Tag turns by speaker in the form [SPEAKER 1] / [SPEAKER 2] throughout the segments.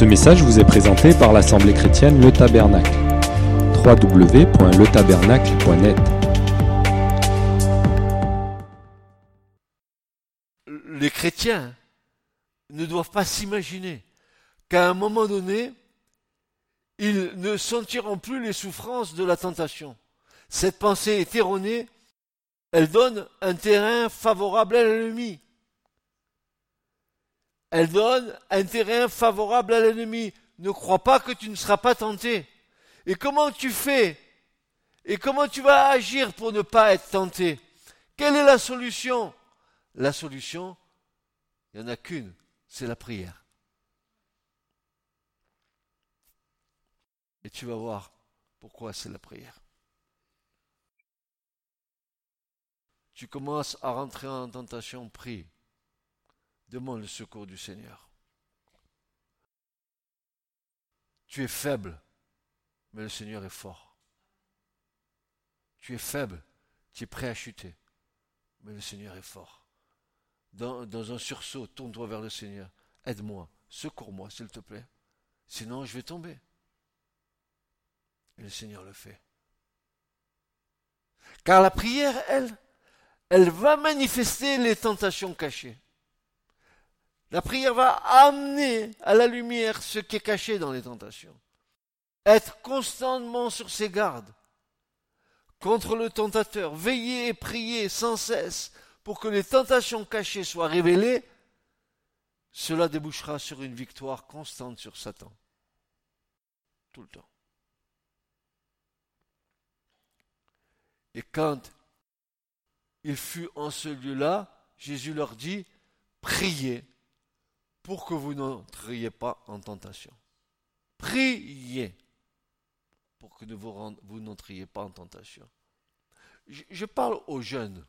[SPEAKER 1] Ce message vous est présenté par l'Assemblée chrétienne Le Tabernacle. www.letabernacle.net
[SPEAKER 2] Les chrétiens ne doivent pas s'imaginer qu'à un moment donné, ils ne sentiront plus les souffrances de la tentation. Cette pensée est erronée, elle donne un terrain favorable à l'ennemi. Elle donne un terrain favorable à l'ennemi. Ne crois pas que tu ne seras pas tenté. Et comment tu fais? Et comment tu vas agir pour ne pas être tenté? Quelle est la solution? La solution, il n'y en a qu'une, c'est la prière. Et tu vas voir pourquoi c'est la prière. Tu commences à rentrer en tentation, prie. Demande le secours du Seigneur. Tu es faible, mais le Seigneur est fort. Tu es faible, tu es prêt à chuter, mais le Seigneur est fort. Dans, un sursaut, tourne-toi vers le Seigneur. Aide-moi, secours-moi, s'il te plaît. Sinon, je vais tomber. Et le Seigneur le fait. Car la prière, elle, elle va manifester les tentations cachées. La prière va amener à la lumière ce qui est caché dans les tentations. Être constamment sur ses gardes contre le tentateur, veiller et prier sans cesse pour que les tentations cachées soient révélées, cela débouchera sur une victoire constante sur Satan. Tout le temps. Et quand il fut en ce lieu-là, Jésus leur dit, priez pour que vous n'entriez pas en tentation. Priez pour que vous n'entriez pas en tentation. Je, parle aux jeunes,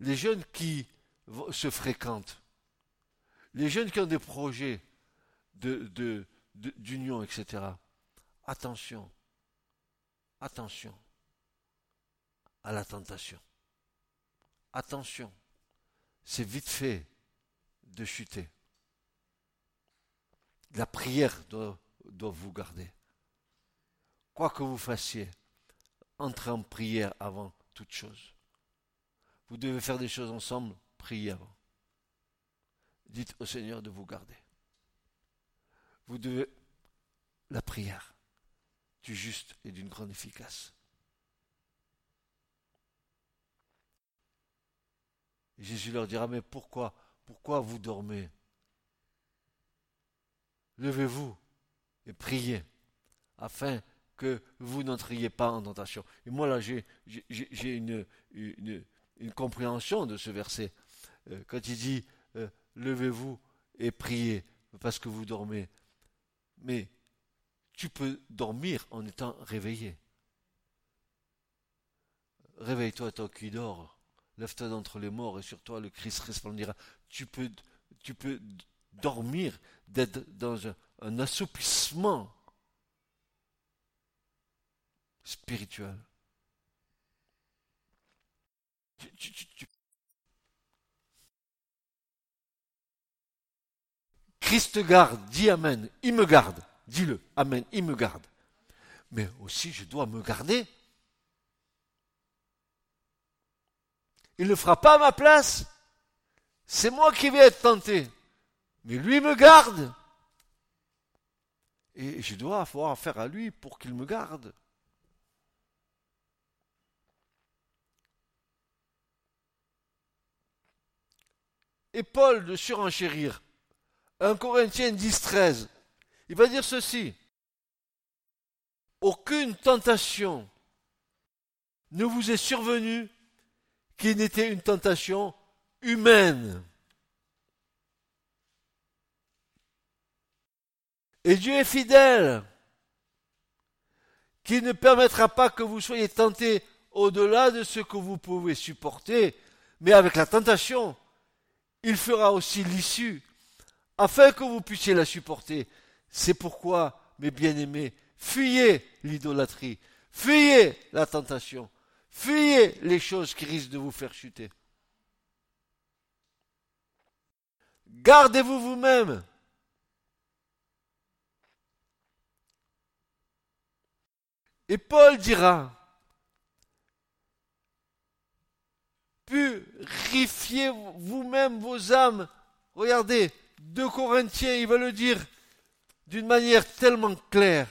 [SPEAKER 2] les jeunes qui se fréquentent, les jeunes qui ont des projets d'union, etc. Attention, attention à la tentation. Attention, c'est vite fait de chuter. La prière doit, vous garder. Quoi que vous fassiez, entrez en prière avant toute chose. Vous devez faire des choses ensemble, priez avant. Dites au Seigneur de vous garder. Vous devez la prière du juste et d'une grande efficace. Jésus leur dira, mais pourquoi, pourquoi vous dormez Levez-vous et priez, afin que vous n'entriez pas en tentation. Et moi, là, j'ai une, compréhension de ce verset. Euh, quand il dit, euh, levez-vous et priez, parce que vous dormez. Mais tu peux dormir en étant réveillé. Réveille-toi toi qui dors. Lève-toi d'entre les morts et sur toi le Christ resplendira. Tu peux, tu peux dormir, d'être dans un, assoupissement spirituel. Christ garde, dis Amen, il me garde, dis-le, Amen, il me garde. Mais aussi je dois me garder. Il ne fera pas ma place. C'est moi qui vais être tenté. Mais lui me garde. Et je dois avoir affaire à lui pour qu'il me garde. Et Paul de surenchérir. 1 Corinthiens 10, 13. Il va dire ceci. Aucune tentation ne vous est survenue qui n'était une tentation humaine. Et Dieu est fidèle, qui ne permettra pas que vous soyez tentés au-delà de ce que vous pouvez supporter, mais avec la tentation, il fera aussi l'issue, afin que vous puissiez la supporter. C'est pourquoi, mes bien-aimés, fuyez l'idolâtrie, fuyez la tentation, fuyez les choses qui risquent de vous faire chuter. Gardez-vous vous-même Et Paul dira, purifiez vous-même vos âmes. Regardez, 2 Corinthiens, il va le dire d'une manière tellement claire.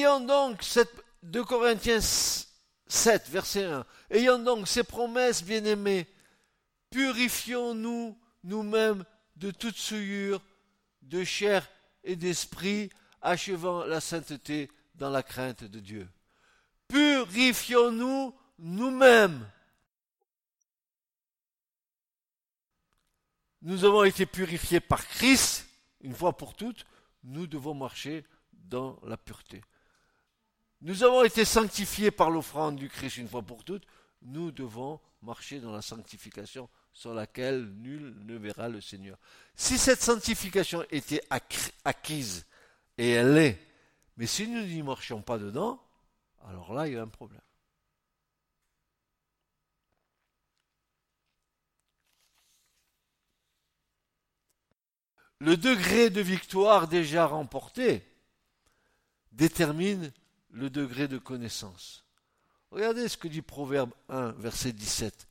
[SPEAKER 2] Ayant donc cette 2 Corinthiens 7, verset 1, ayant donc ces promesses, bien-aimés, purifions-nous nous-mêmes de toute souillure de chair et d'esprit, achevant la sainteté dans la crainte de Dieu. Purifions-nous nous-mêmes. Nous avons été purifiés par Christ, une fois pour toutes, nous devons marcher dans la pureté. Nous avons été sanctifiés par l'offrande du Christ une fois pour toutes, nous devons marcher dans la sanctification sur laquelle nul ne verra le Seigneur. Si cette sanctification était acquise, et elle l'est, mais si nous n'y marchions pas dedans, alors là, il y a un problème. Le degré de victoire déjà remporté détermine le degré de connaissance. Regardez ce que dit Proverbe 1, verset 17.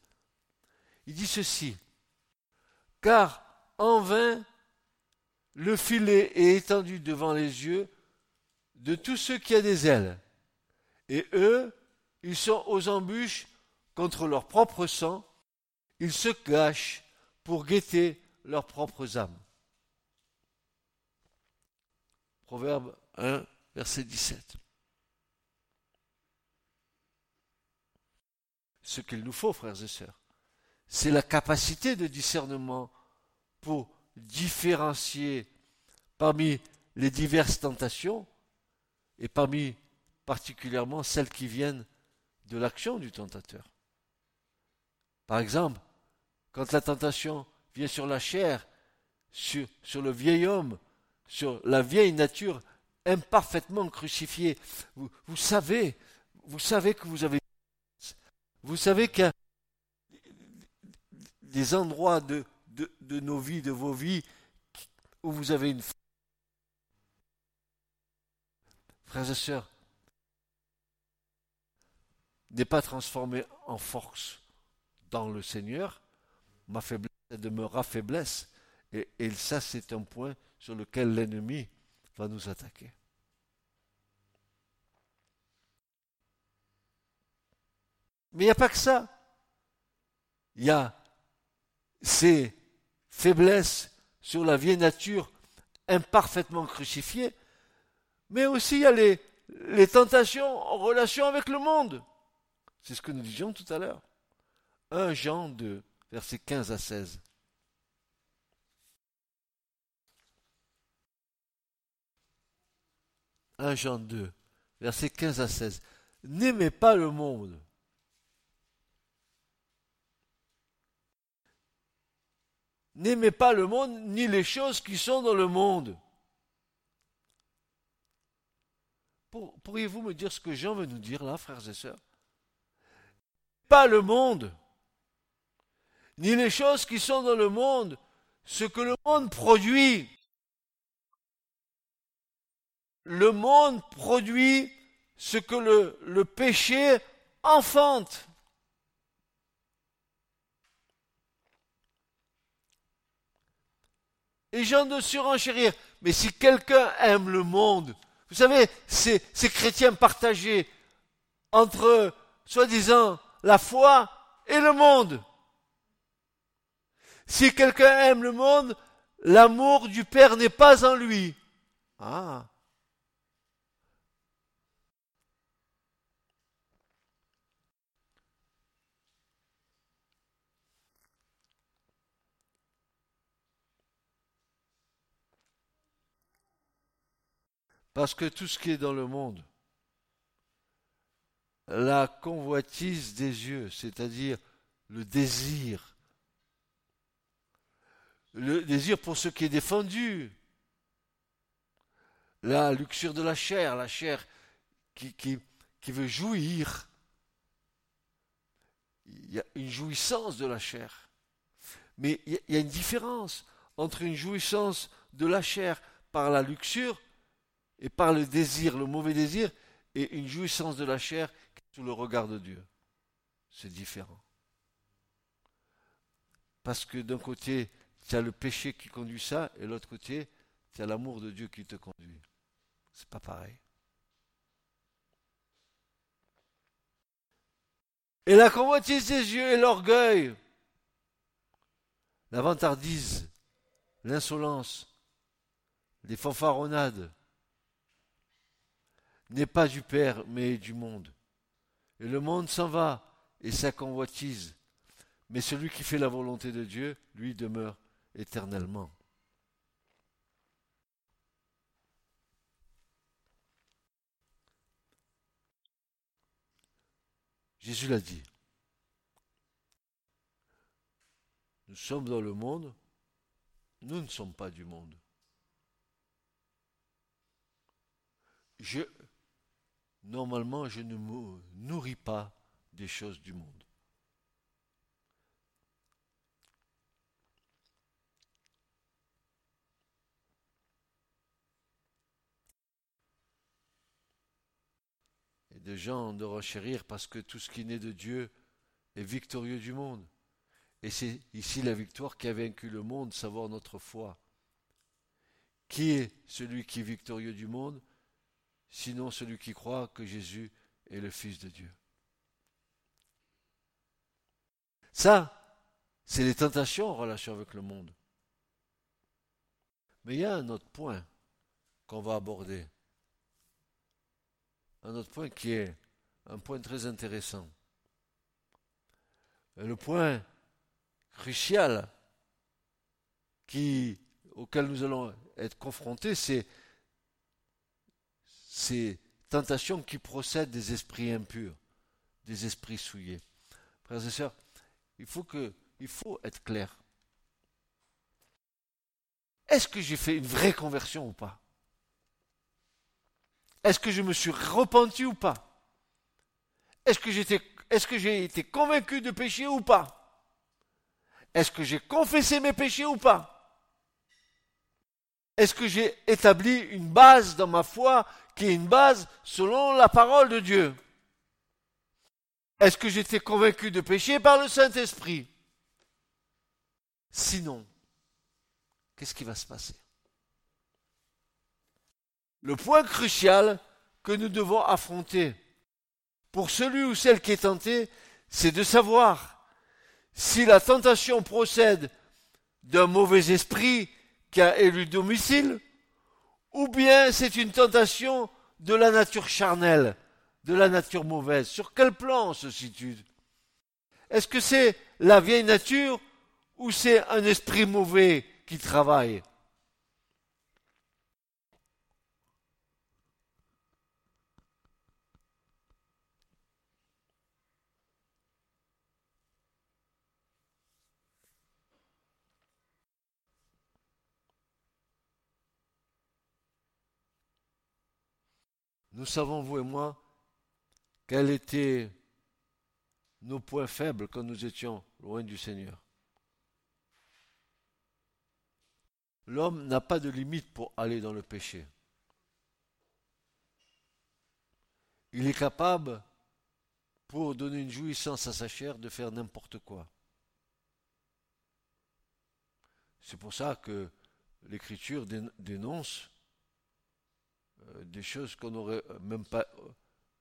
[SPEAKER 2] Il dit ceci, car en vain le filet est étendu devant les yeux de tous ceux qui ont des ailes, et eux, ils sont aux embûches contre leur propre sang, ils se cachent pour guetter leurs propres âmes. Proverbe 1, verset 17. Ce qu'il nous faut, frères et sœurs, c'est la capacité de discernement pour différencier parmi les diverses tentations et parmi particulièrement celles qui viennent de l'action du tentateur. Par exemple, quand la tentation vient sur la chair, sur, le vieil homme, sur la vieille nature imparfaitement crucifiée, vous savez, vous savez que vous avez, vous savez que des endroits de, nos vies, de vos vies, où vous avez une frères et sœurs, n'est pas transformé en force dans le Seigneur, ma faiblesse demeurera faiblesse. Et ça, c'est un point sur lequel l'ennemi va nous attaquer. Mais il n'y a pas que ça. Il y a ces faiblesses sur la vieille nature imparfaitement crucifiée, mais aussi il y a les, les tentations en relation avec le monde. C'est ce que nous disions tout à l'heure. 1 Jean 2, versets 15 à 16. « 1 Jean 2, versets 15 à 16. N'aimez pas le monde, N'aimez pas le monde ni les choses qui sont dans le monde. Pourriez-vous me dire ce que Jean veut nous dire là, frères et sœurs? Pas le monde, ni les choses qui sont dans le monde, ce que le monde produit. Le monde produit ce que le, le péché enfante. Et gens de surenchérir. Mais si quelqu'un aime le monde, vous savez, ces, ces chrétiens partagés entre, soi-disant, la foi et le monde. Si quelqu'un aime le monde, l'amour du Père n'est pas en lui. Ah. Parce que tout ce qui est dans le monde, la convoitise des yeux, c'est-à-dire le désir, le désir pour ce qui est défendu, la luxure de la chair, la chair qui, veut jouir. Il y a une jouissance de la chair. Mais il y a une différence entre une jouissance de la chair par la luxure et par le désir, le mauvais désir, et une jouissance de la chair sous le regard de Dieu. C'est différent. Parce que d'un côté, tu as le péché qui conduit ça, et de l'autre côté, tu as l'amour de Dieu qui te conduit. C'est pas pareil. Et la convoitise des yeux et l'orgueil, la vantardise, l'insolence, les fanfaronnades, n'est pas du Père, mais du monde. Et le monde s'en va, et sa convoitise. Mais celui qui fait la volonté de Dieu, lui demeure éternellement. Jésus l'a dit. Nous sommes dans le monde, nous ne sommes pas du monde. Je, normalement, je ne me nourris pas des choses du monde. Et des gens de rechérir parce que tout ce qui naît de Dieu est victorieux du monde. Et c'est ici la victoire qui a vaincu le monde, savoir notre foi. Qui est celui qui est victorieux du monde? Sinon celui qui croit que Jésus est le Fils de Dieu. Ça, c'est les tentations en relation avec le monde. Mais il y a un autre point qu'on va aborder. Un autre point qui est un point très intéressant. Le point crucial auquel nous allons être confrontés, c'est ces tentations qui procèdent des esprits impurs, des esprits souillés. Frères et sœurs, il faut, faut être clair. Est-ce que j'ai fait une vraie conversion ou pas? Est-ce que je me suis repenti ou pas? Est-ce que, est-ce que j'ai été convaincu de péché ou pas? Est-ce que j'ai confessé mes péchés ou pas? Est-ce que j'ai établi une base dans ma foi qui est une base selon la parole de Dieu? Est-ce que j'étais convaincu de péché par le Saint-Esprit? Sinon, qu'est-ce qui va se passer? Le point crucial que nous devons affronter pour celui ou celle qui est tenté, c'est de savoir si la tentation procède d'un mauvais esprit qui a élu domicile, ou bien c'est une tentation de la nature charnelle, de la nature mauvaise. Sur quel plan se situe? Est-ce que c'est la vieille nature ou c'est un esprit mauvais qui travaille? Nous savons, vous et moi, quels étaient nos points faibles quand nous étions loin du Seigneur. L'homme n'a pas de limite pour aller dans le péché. Il est capable, pour donner une jouissance à sa chair, de faire n'importe quoi. C'est pour ça que l'Écriture dénonce des choses qu'on n'aurait même pas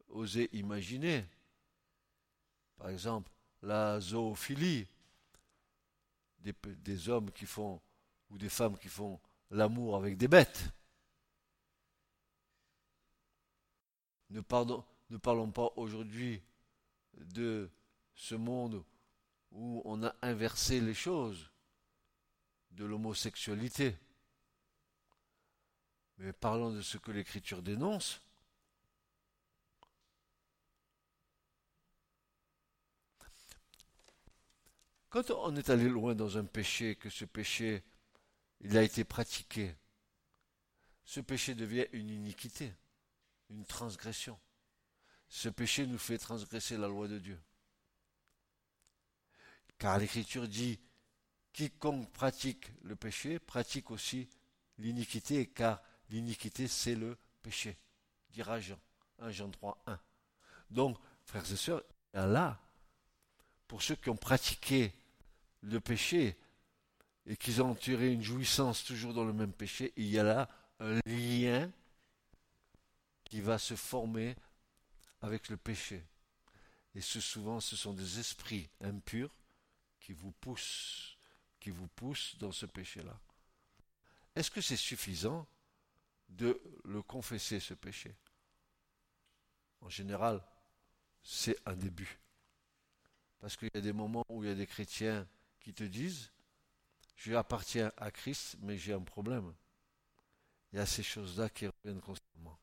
[SPEAKER 2] osé imaginer. Par exemple, la zoophilie, des, hommes qui font, ou des femmes qui font l'amour avec des bêtes. Ne parlons pas aujourd'hui de ce monde où on a inversé les choses, de l'homosexualité. Mais parlons de ce que l'Écriture dénonce. Quand on est allé loin dans un péché, que ce péché, il a été pratiqué, ce péché devient une iniquité, une transgression. ce péché nous fait transgresser la loi de Dieu. Car l'Écriture dit, quiconque pratique le péché pratique aussi l'iniquité, car l'iniquité c'est le péché, dira Jean, 1 Jean 3, 1. Donc, frères et sœurs, là, pour ceux qui ont pratiqué le péché et qui ont tiré une jouissance toujours dans le même péché, il y a là un lien qui va se former avec le péché. Et ce, souvent, ce sont des esprits impurs qui vous poussent, qui vous poussent dans ce péché-là. Est-ce que c'est suffisant de le confesser, ce péché En général, c'est un début. Parce qu'il y a des moments où il y a des chrétiens qui te disent, je appartiens à Christ, mais j'ai un problème. Il y a ces choses-là qui reviennent constamment.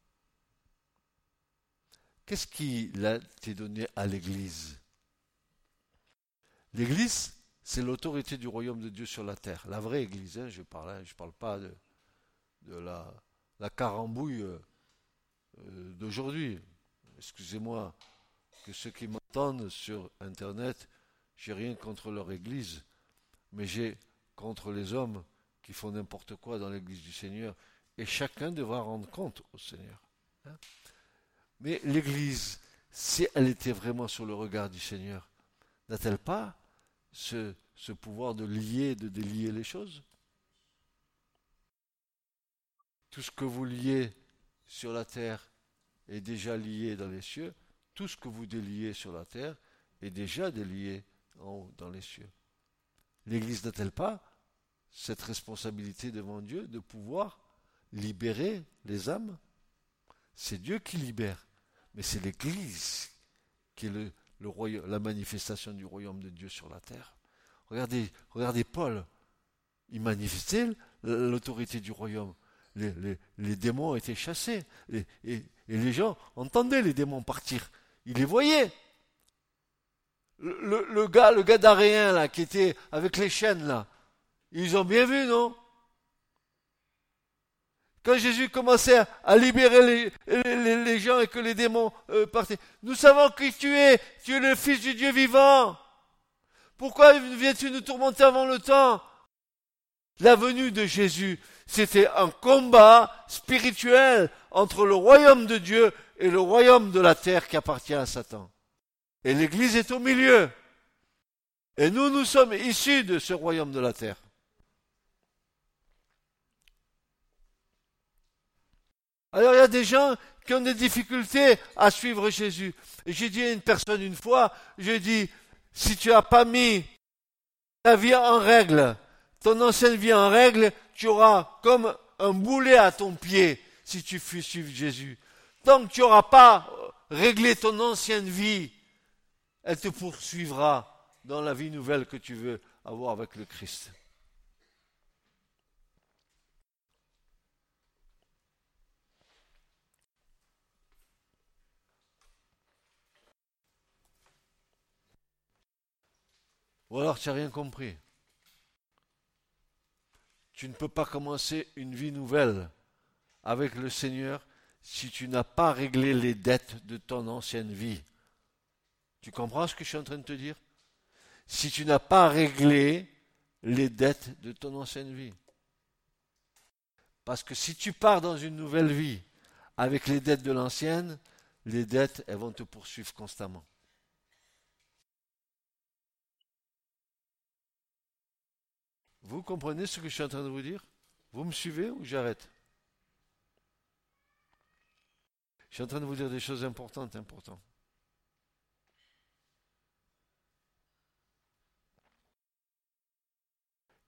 [SPEAKER 2] Qu'est-ce qui a été donné à l'Église? L'Église, c'est l'autorité du royaume de Dieu sur la terre. La vraie Église, hein, je ne parle, je parle pas de, la, la carambouille euh, d'aujourd'hui. Excusez-moi que ceux qui m'entendent sur Internet, j'ai rien contre leur Église, mais j'ai contre les hommes qui font n'importe quoi dans l'Église du Seigneur. Et chacun devra rendre compte au Seigneur. Hein. Mais l'Église, si elle était vraiment sur le regard du Seigneur, n'a-t-elle pas ce pouvoir de lier, de délier les choses? Tout ce que vous liez sur la terre est déjà lié dans les cieux. Tout ce que vous déliez sur la terre est déjà délié haut dans les cieux. L'Église n'a-t-elle pas cette responsabilité devant Dieu de pouvoir libérer les âmes? C'est Dieu qui libère, mais c'est l'Église qui est le, la manifestation du royaume de Dieu sur la terre. Regardez, regardez Paul, il manifestait l'autorité du royaume. Les, démons étaient chassés, et, les gens entendaient les démons partir. Ils les voyaient. Le, gars, le gars d'Aréen, là, qui était avec les chaînes, là, ils ont bien vu, non? Quand Jésus commençait à libérer les, gens et que les démons euh, partaient, nous savons qui tu es, tu es le Fils du Dieu vivant. Pourquoi viens-tu nous tourmenter avant le temps? La venue de Jésus, c'était un combat spirituel entre le royaume de Dieu et le royaume de la terre qui appartient à Satan. Et l'Église est au milieu. Et nous, nous sommes issus de ce royaume de la terre. Alors il y a des gens qui ont des difficultés à suivre Jésus. J'ai dit à une personne une fois, j'ai dit, si tu n'as pas mis ta vie en règle, ton ancienne vie en règle, tu auras comme un boulet à ton pied si tu fuis suivre Jésus. Tant que tu n'auras pas réglé ton ancienne vie, elle te poursuivra dans la vie nouvelle que tu veux avoir avec le Christ. Ou alors tu n'as rien compris. Tu ne peux pas commencer une vie nouvelle avec le Seigneur si tu n'as pas réglé les dettes de ton ancienne vie. Tu comprends ce que je suis en train de te dire? Si tu n'as pas réglé les dettes de ton ancienne vie. Parce que si tu pars dans une nouvelle vie avec les dettes de l'ancienne, les dettes, elles vont te poursuivre constamment. Vous comprenez ce que je suis en train de vous dire? Vous me suivez ou j'arrête? Je suis en train de vous dire des choses importantes, importantes.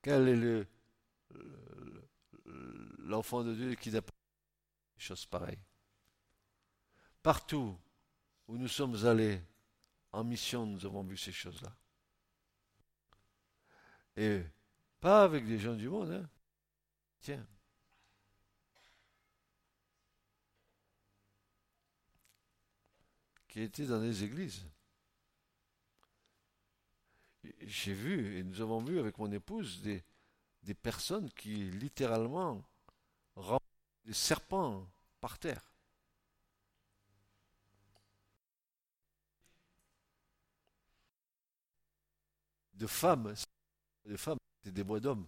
[SPEAKER 2] Quel est le, l'enfant de Dieu qui n'a pas des choses pareilles? Partout où nous sommes allés en mission, nous avons vu ces choses-là. Et avec des gens du monde. Hein. Tiens. Qui étaient dans les églises. J'ai vu, et nous avons vu avec mon épouse, des, des personnes qui littéralement rencontrent des serpents par terre. De femmes, de femmes c'était des bois d'hommes.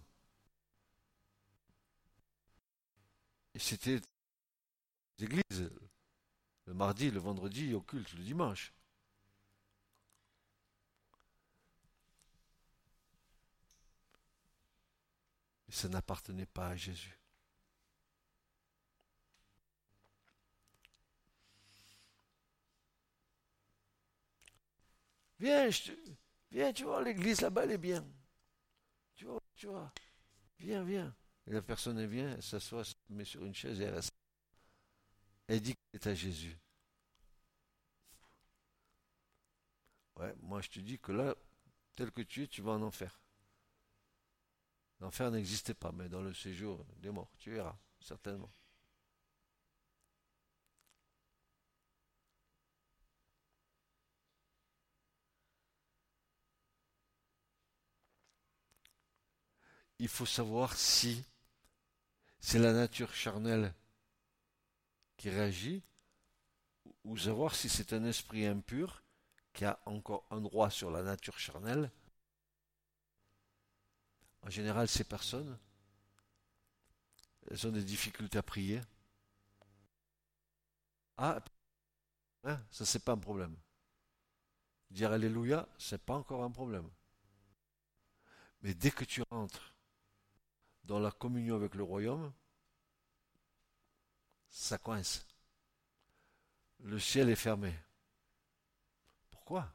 [SPEAKER 2] Et c'était l'église, le mardi, le vendredi, au culte, le dimanche. Et ça n'appartenait pas à Jésus. Viens, viens, tu vois, l'église là-bas, elle est bien. Tu vois, tu vois. Viens, viens. Et la personne vient, elle s'assoit, se met sur une chaise et elle. Elle dit qu'elle est à Jésus. Ouais, moi je te dis que là, tel que tu es, tu vas en enfer. L'enfer n'existait pas, mais dans le séjour des morts, tu verras, certainement. Il faut savoir si c'est la nature charnelle qui réagit, ou savoir si c'est un esprit impur qui a encore un droit sur la nature charnelle en général, ces personnes, elles ont des difficultés à prier. Ah, hein, ça c'est pas un problème. Dire Alléluia, c'est pas encore un problème. Mais dès que tu rentres dans la communion avec le royaume, ça coince. Le ciel est fermé. Pourquoi?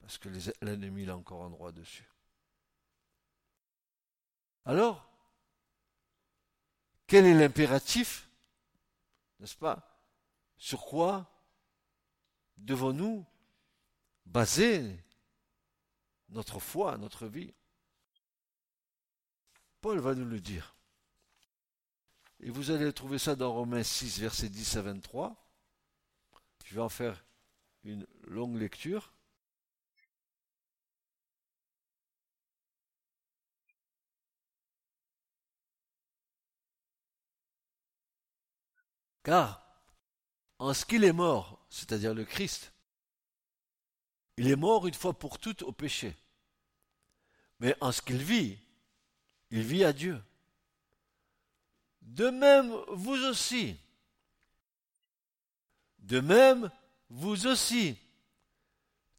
[SPEAKER 2] Parce que l'ennemi a encore un droit dessus. Alors, quel est l'impératif N'est-ce pas Sur quoi devons-nous baser notre foi, notre vie? Paul va nous le dire. Et vous allez trouver ça dans Romains 6, versets 10 à 23. Je vais en faire une longue lecture. Car, en ce qu'il est mort, c'est-à-dire le Christ, il est mort une fois pour toutes au péché. Mais en ce qu'il vit, il vit à Dieu. De même, vous aussi. De même, vous aussi.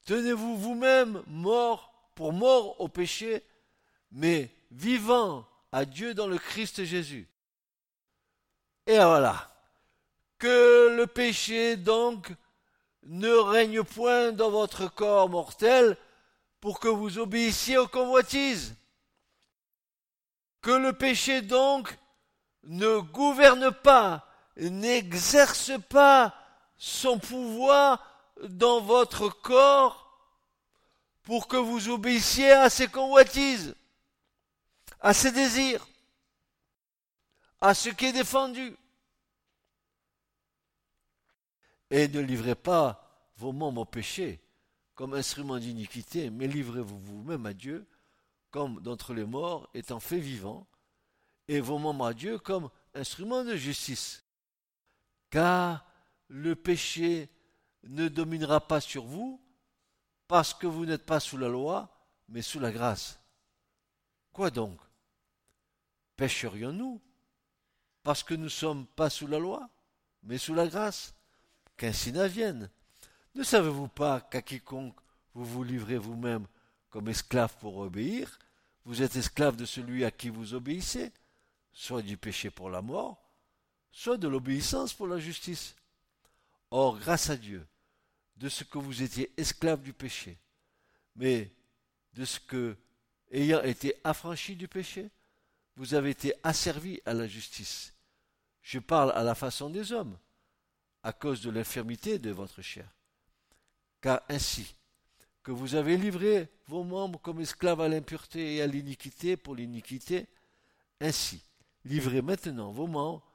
[SPEAKER 2] Tenez-vous vous-même mort pour mort au péché, mais vivant à Dieu dans le Christ Jésus. Et voilà que le péché donc ne règne point dans votre corps mortel pour que vous obéissiez aux convoitises. Que le péché donc ne gouverne pas, n'exerce pas son pouvoir dans votre corps pour que vous obéissiez à ses convoitises, à ses désirs, à ce qui est défendu. Et ne livrez pas vos membres au péché comme instruments d'iniquité, mais livrez-vous vous-même à Dieu comme d'entre les morts étant fait vivant, et vos membres à Dieu comme instruments de justice. Car le péché ne dominera pas sur vous, parce que vous n'êtes pas sous la loi, mais sous la grâce. Quoi donc? Pécherions-nous parce que nous ne sommes pas sous la loi, mais sous la grâce? Qu'ainsi n'avienne. Ne savez-vous pas qu'à quiconque vous vous livrez vous-même comme esclave pour obéir, vous êtes esclave de celui à qui vous obéissez, soit du péché pour la mort, soit de l'obéissance pour la justice. Or, grâce à Dieu, de ce que vous étiez esclave du péché, mais de ce que, ayant été affranchi du péché, vous avez été asservi à la justice. Je parle à la façon des hommes à cause de l'infirmité de votre chair. Car ainsi que vous avez livré vos membres comme esclaves à l'impureté et à l'iniquité pour l'iniquité, ainsi livrez maintenant vos membres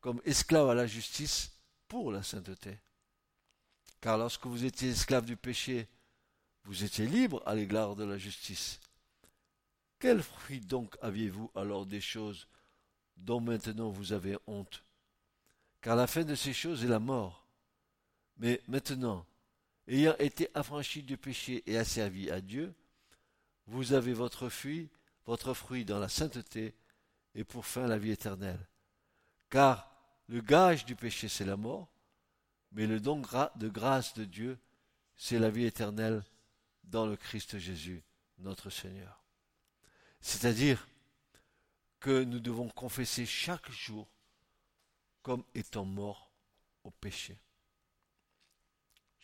[SPEAKER 2] comme esclaves à la justice pour la sainteté. Car lorsque vous étiez esclaves du péché, vous étiez libres à l'égard de la justice. Quel fruit donc aviez-vous alors des choses dont maintenant vous avez honte? Car la fin de ces choses est la mort. Mais maintenant, ayant été affranchi du péché et asservi à Dieu, vous avez votre fruit, votre fruit dans la sainteté, et pour fin la vie éternelle. Car le gage du péché, c'est la mort, mais le don de grâce de Dieu, c'est la vie éternelle dans le Christ Jésus, notre Seigneur. C'est-à-dire que nous devons confesser chaque jour comme étant morts au péché.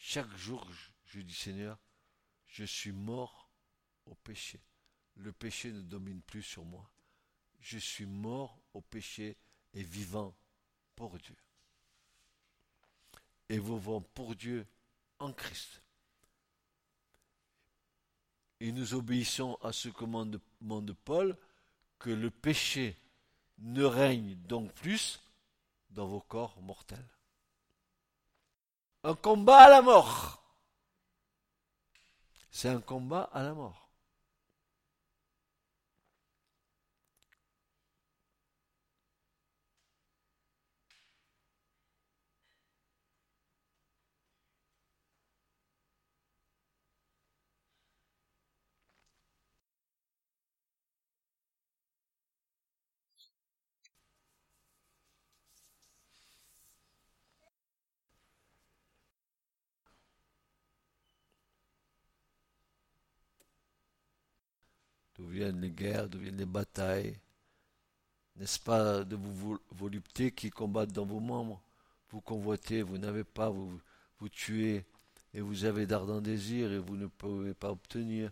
[SPEAKER 2] Chaque jour, je dis Seigneur, je suis mort au péché. Le péché ne domine plus sur moi. Je suis mort au péché et vivant pour Dieu. Et vivant pour Dieu en Christ. Et nous obéissons à ce commandement de Paul que le péché ne règne donc plus dans vos corps mortels. Un combat à la mort. C'est un combat à la mort. d'où viennent les guerres, d'où viennent les batailles. N'est-ce pas de vos voluptés qui combattent dans vos membres? Vous convoitez, vous n'avez pas, vous, vous tuez, et vous avez d'ardents désirs, et vous ne pouvez pas obtenir.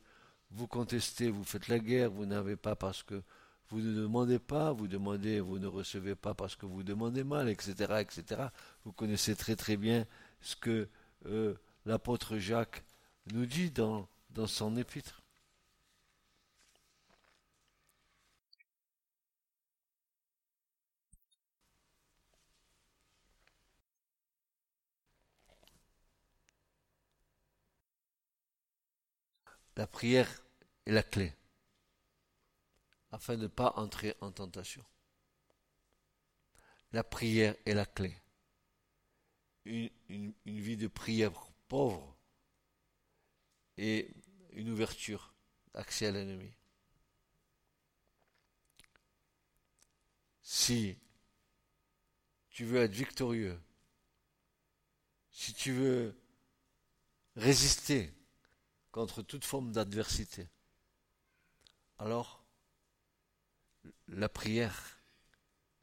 [SPEAKER 2] Vous contestez, vous faites la guerre, vous n'avez pas parce que vous ne demandez pas, vous demandez, vous ne recevez pas parce que vous demandez mal, etc., etc. Vous connaissez très très bien ce que euh, l'apôtre Jacques nous dit dans, dans son épître. La prière est la clé afin de ne pas entrer en tentation. La prière est la clé. Une, vie de prière pauvre et une ouverture d'accès à l'ennemi. Si tu veux être victorieux, si tu veux résister contre toute forme d'adversité. Alors, la prière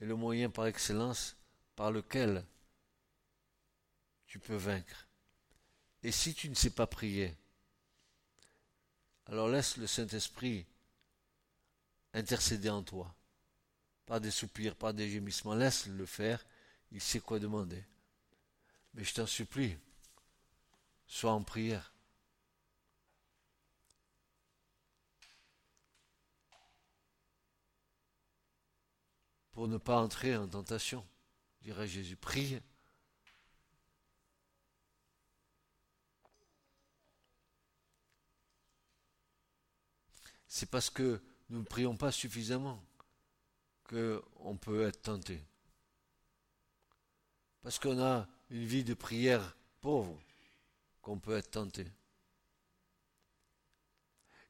[SPEAKER 2] est le moyen par excellence par lequel tu peux vaincre. Et si tu ne sais pas prier, alors laisse le Saint-Esprit intercéder en toi. Pas des soupirs, pas des gémissements. Laisse-le le faire. Il sait quoi demander. Mais je t'en supplie, sois en prière. Pour ne pas entrer en tentation, dirait Jésus. Prie. C'est parce que nous ne prions pas suffisamment qu'on peut être tenté. Parce qu'on a une vie de prière pauvre qu'on peut être tenté.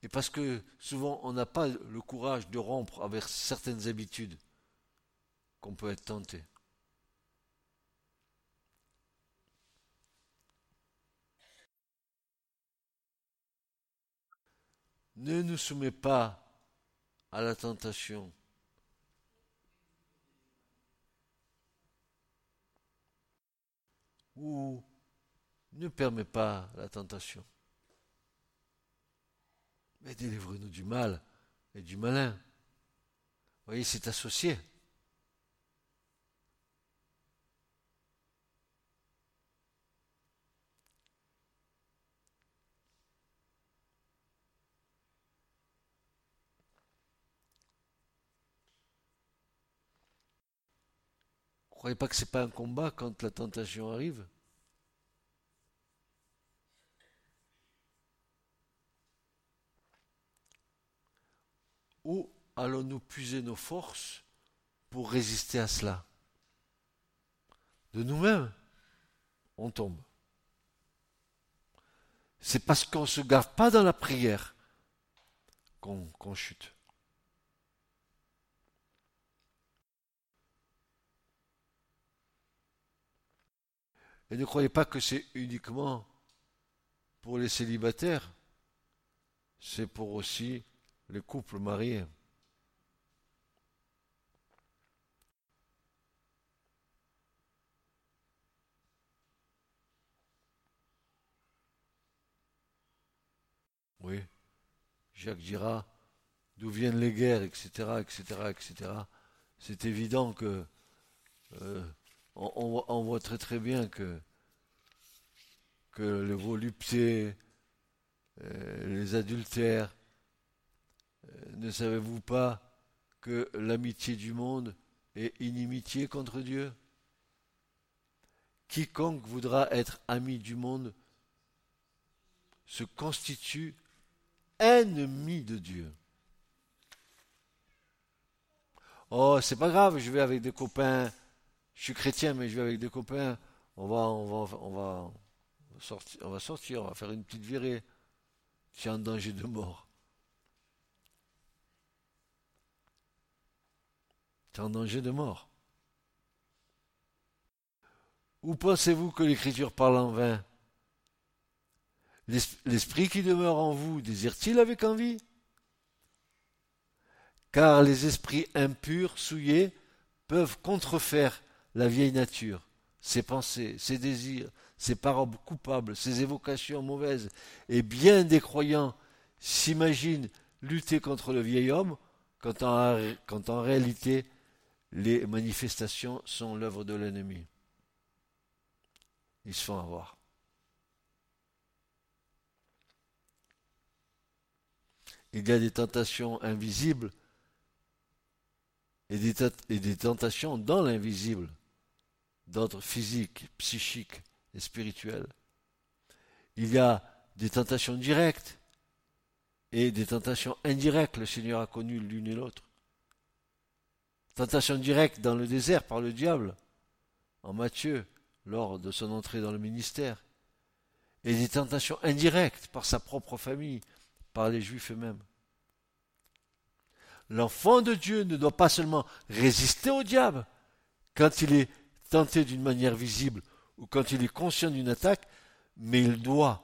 [SPEAKER 2] Et parce que souvent on n'a pas le courage de rompre avec certaines habitudes qu'on peut être tenté. Ne nous soumets pas à la tentation. Ou ne permets pas la tentation. Mais délivre-nous du mal et du malin. Vous voyez, c'est associé. Croyez pas que ce n'est pas un combat quand la tentation arrive Où allons-nous puiser nos forces pour résister à cela? De nous-mêmes, on tombe. C'est parce qu'on ne se gave pas dans la prière qu'on chute. Et ne croyez pas que c'est uniquement pour les célibataires, c'est pour aussi les couples mariés. Oui, Jacques dira d'où viennent les guerres, etc., etc., etc. C'est évident que euh, on, voit très très bien que, que les voluptés, euh, les adultères, euh, ne savez-vous pas que l'amitié du monde est inimitié contre Dieu? Quiconque voudra être ami du monde se constitue ennemi de Dieu. Oh, c'est pas grave, je vais avec des copains je suis chrétien, mais je vais avec des copains, on va, on va, on va sortir, on va faire une petite virée. Tu es en danger de mort. Tu es en danger de mort. Où pensez-vous que l'Écriture parle en vain? L'esprit qui demeure en vous désire-t-il avec envie? Car les esprits impurs, souillés, peuvent contrefaire la vieille nature, ses pensées, ses désirs, ses paroles coupables, ses évocations mauvaises, et bien des croyants s'imaginent lutter contre le vieil homme, quand en, réalité les manifestations sont l'œuvre de l'ennemi. Ils se font avoir. Il y a des tentations invisibles et des tentations dans l'invisible d'ordre physique, psychique et spirituel. Il y a des tentations directes et des tentations indirectes. Le Seigneur a connu l'une et l'autre. Tentation directe dans le désert par le diable, en Matthieu, lors de son entrée dans le ministère. Et des tentations indirectes par sa propre famille, par les Juifs eux-mêmes. L'enfant de Dieu ne doit pas seulement résister au diable quand il est tenté d'une manière visible ou quand il est conscient d'une attaque, mais il doit,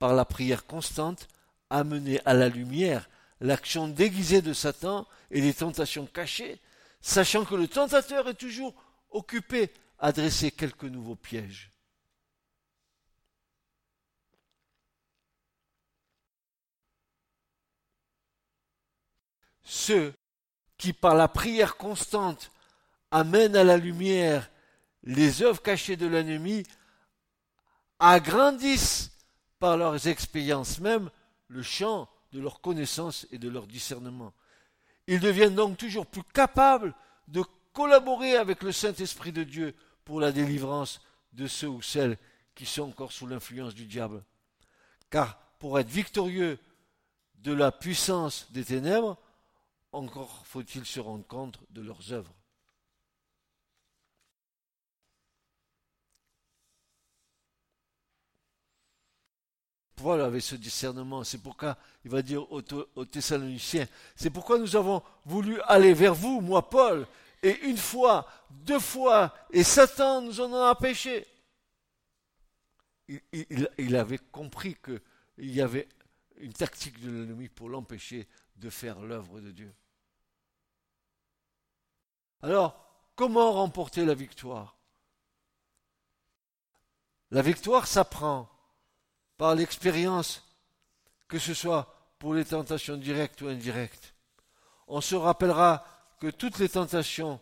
[SPEAKER 2] par la prière constante, amener à la lumière l'action déguisée de Satan et les tentations cachées, sachant que le tentateur est toujours occupé à dresser quelques nouveaux pièges. Ceux qui, par la prière constante, amènent à la lumière les œuvres cachées de l'ennemi agrandissent par leurs expériences même le champ de leur connaissance et de leur discernement. Ils deviennent donc toujours plus capables de collaborer avec le Saint-Esprit de Dieu pour la délivrance de ceux ou celles qui sont encore sous l'influence du diable. Car pour être victorieux de la puissance des ténèbres, encore faut-il se rendre compte de leurs œuvres. Paul avait ce discernement. C'est pourquoi il va dire aux, Thessaloniciens, c'est pourquoi nous avons voulu aller vers vous, moi Paul, et une fois, deux fois, et Satan nous en a empêché. Il, il avait compris qu'il y avait une tactique de l'ennemi pour l'empêcher de faire l'œuvre de Dieu. Alors, comment remporter la victoire? La victoire s'apprend par l'expérience, que ce soit pour les tentations directes ou indirectes. On se rappellera que toutes les tentations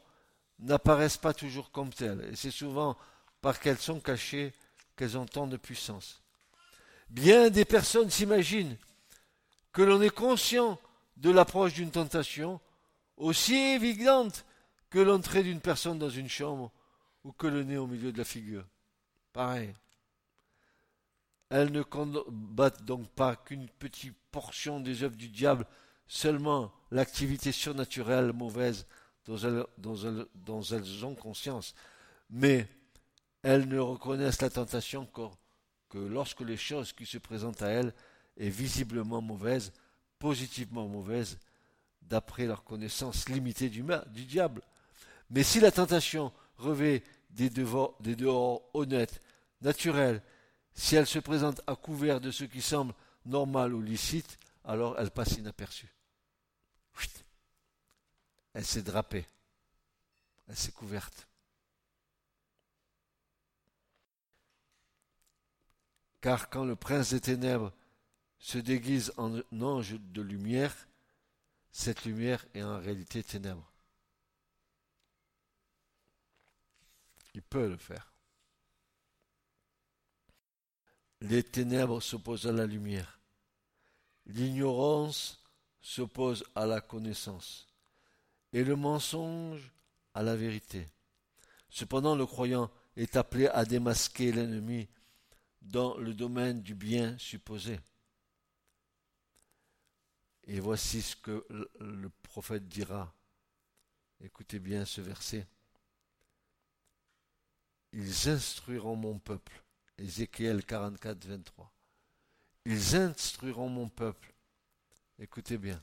[SPEAKER 2] n'apparaissent pas toujours comme telles, et c'est souvent parce qu'elles sont cachées qu'elles ont tant de puissance. Bien des personnes s'imaginent que l'on est conscient de l'approche d'une tentation aussi évidente que l'entrée d'une personne dans une chambre ou que le nez au milieu de la figure. Pareil. Elles ne combattent donc pas qu'une petite portion des œuvres du diable, seulement l'activité surnaturelle mauvaise dont elles, ont conscience. Mais elles ne reconnaissent la tentation que, que lorsque les choses qui se présentent à elles est visiblement mauvaise positivement mauvaise d'après leur connaissance limitée du, du diable. Mais si la tentation revêt des, des dehors honnêtes, naturels, si elle se présente à couvert de ce qui semble normal ou licite, alors elle passe inaperçue. Elle s'est drapée. Elle s'est couverte. Car quand le prince des ténèbres se déguise en ange de lumière, cette lumière est en réalité ténèbres. Il peut le faire. Les ténèbres s'opposent à la lumière. L'ignorance s'oppose à la connaissance. Et le mensonge à la vérité. Cependant, le croyant est appelé à démasquer l'ennemi dans le domaine du bien supposé. Et voici ce que le prophète dira. Écoutez bien ce verset. Ils instruiront mon peuple. Ézéchiel 44, 23. Ils instruiront mon peuple. Écoutez bien.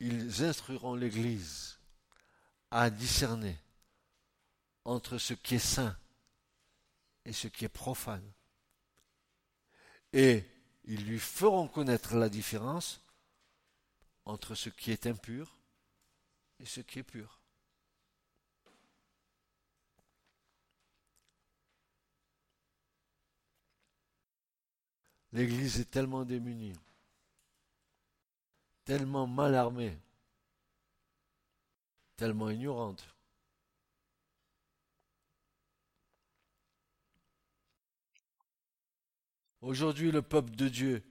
[SPEAKER 2] Ils instruiront l'Église à discerner entre ce qui est saint et ce qui est profane. Et ils lui feront connaître la différence entre ce qui est impur et ce qui est pur. L'Église est tellement démunie, tellement mal armée, tellement ignorante. Aujourd'hui, le peuple de Dieu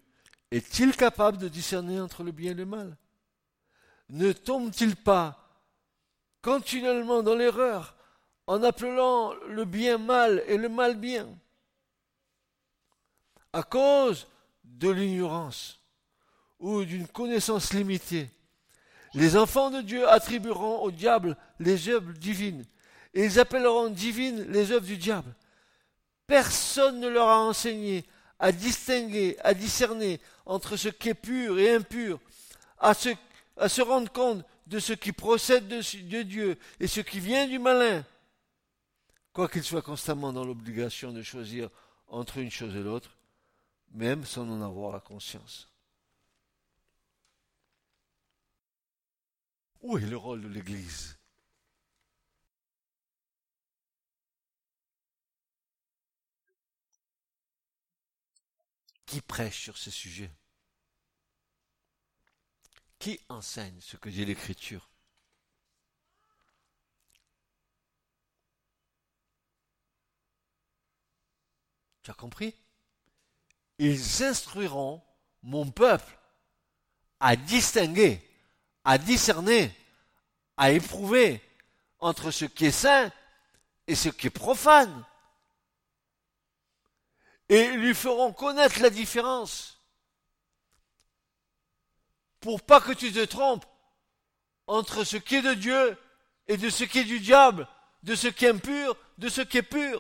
[SPEAKER 2] est-il capable de discerner entre le bien et le mal? Ne tombe-t-il pas continuellement dans l'erreur en appelant le bien mal et le mal bien? À cause de l'ignorance ou d'une connaissance limitée, les enfants de Dieu attribueront au diable les œuvres divines et ils appelleront divines les œuvres du diable. Personne ne leur a enseigné à distinguer, à discerner entre ce qui est pur et impur, à se, rendre compte de ce qui procède de, Dieu et ce qui vient du malin, quoiqu'il soit constamment dans l'obligation de choisir entre une chose et l'autre, même sans en avoir la conscience. Où est le rôle de l'Église? Qui prêche sur ce sujet Qui enseigne ce que dit l'Écriture? Tu as compris? Ils instruiront mon peuple à distinguer, à discerner, à éprouver entre ce qui est saint et ce qui est profane et lui feront connaître la différence. Pour pas que tu te trompes entre ce qui est de Dieu et de ce qui est du diable, de ce qui est impur, de ce qui est pur.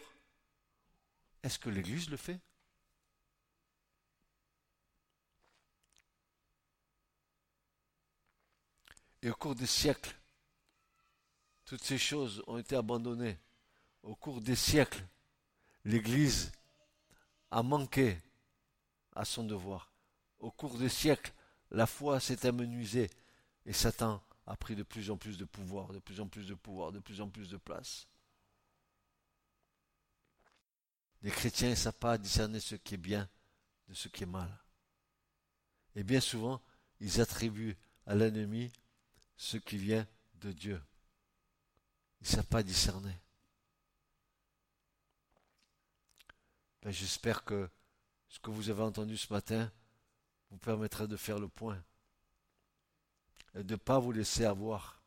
[SPEAKER 2] Est-ce que l'Église le fait? Et au cours des siècles, toutes ces choses ont été abandonnées. Au cours des siècles, l'Église a manqué à son devoir. Au cours des siècles, la foi s'est amenuisée et Satan a pris de plus en plus de pouvoir, de plus en plus de pouvoir, de plus en plus de place. Les chrétiens ne savent pas discerner ce qui est bien de ce qui est mal. Et bien souvent, ils attribuent à l'ennemi ce qui vient de Dieu. Ils ne savent pas discerner. Ben, j'espère que ce que vous avez entendu ce matin vous permettra de faire le point et de ne pas vous laisser avoir.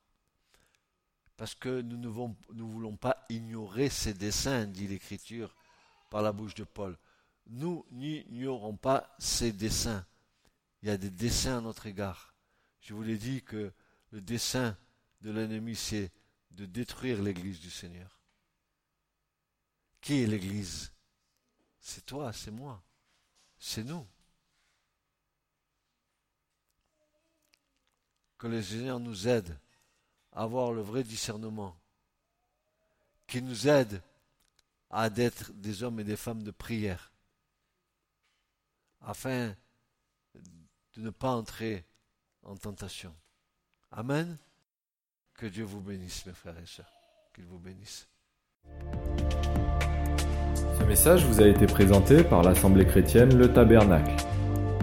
[SPEAKER 2] Parce que nous ne voulons pas ignorer ces desseins, dit l'Écriture par la bouche de Paul. Nous n'ignorons pas ces desseins. Il y a des desseins à notre égard. Je vous l'ai dit que le dessein de l'ennemi, c'est de détruire l'Église du Seigneur. Qui est l'Église? C'est toi, c'est moi, c'est nous. Que le Seigneur nous aide à avoir le vrai discernement, qu'il nous aide à être des hommes et des femmes de prière, afin de ne pas entrer en tentation. Amen. Que Dieu vous bénisse, mes frères et sœurs. Qu'il vous bénisse.
[SPEAKER 1] Ce message vous a été présenté par l'Assemblée chrétienne Le Tabernacle.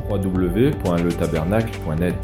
[SPEAKER 1] www.letabernacle.net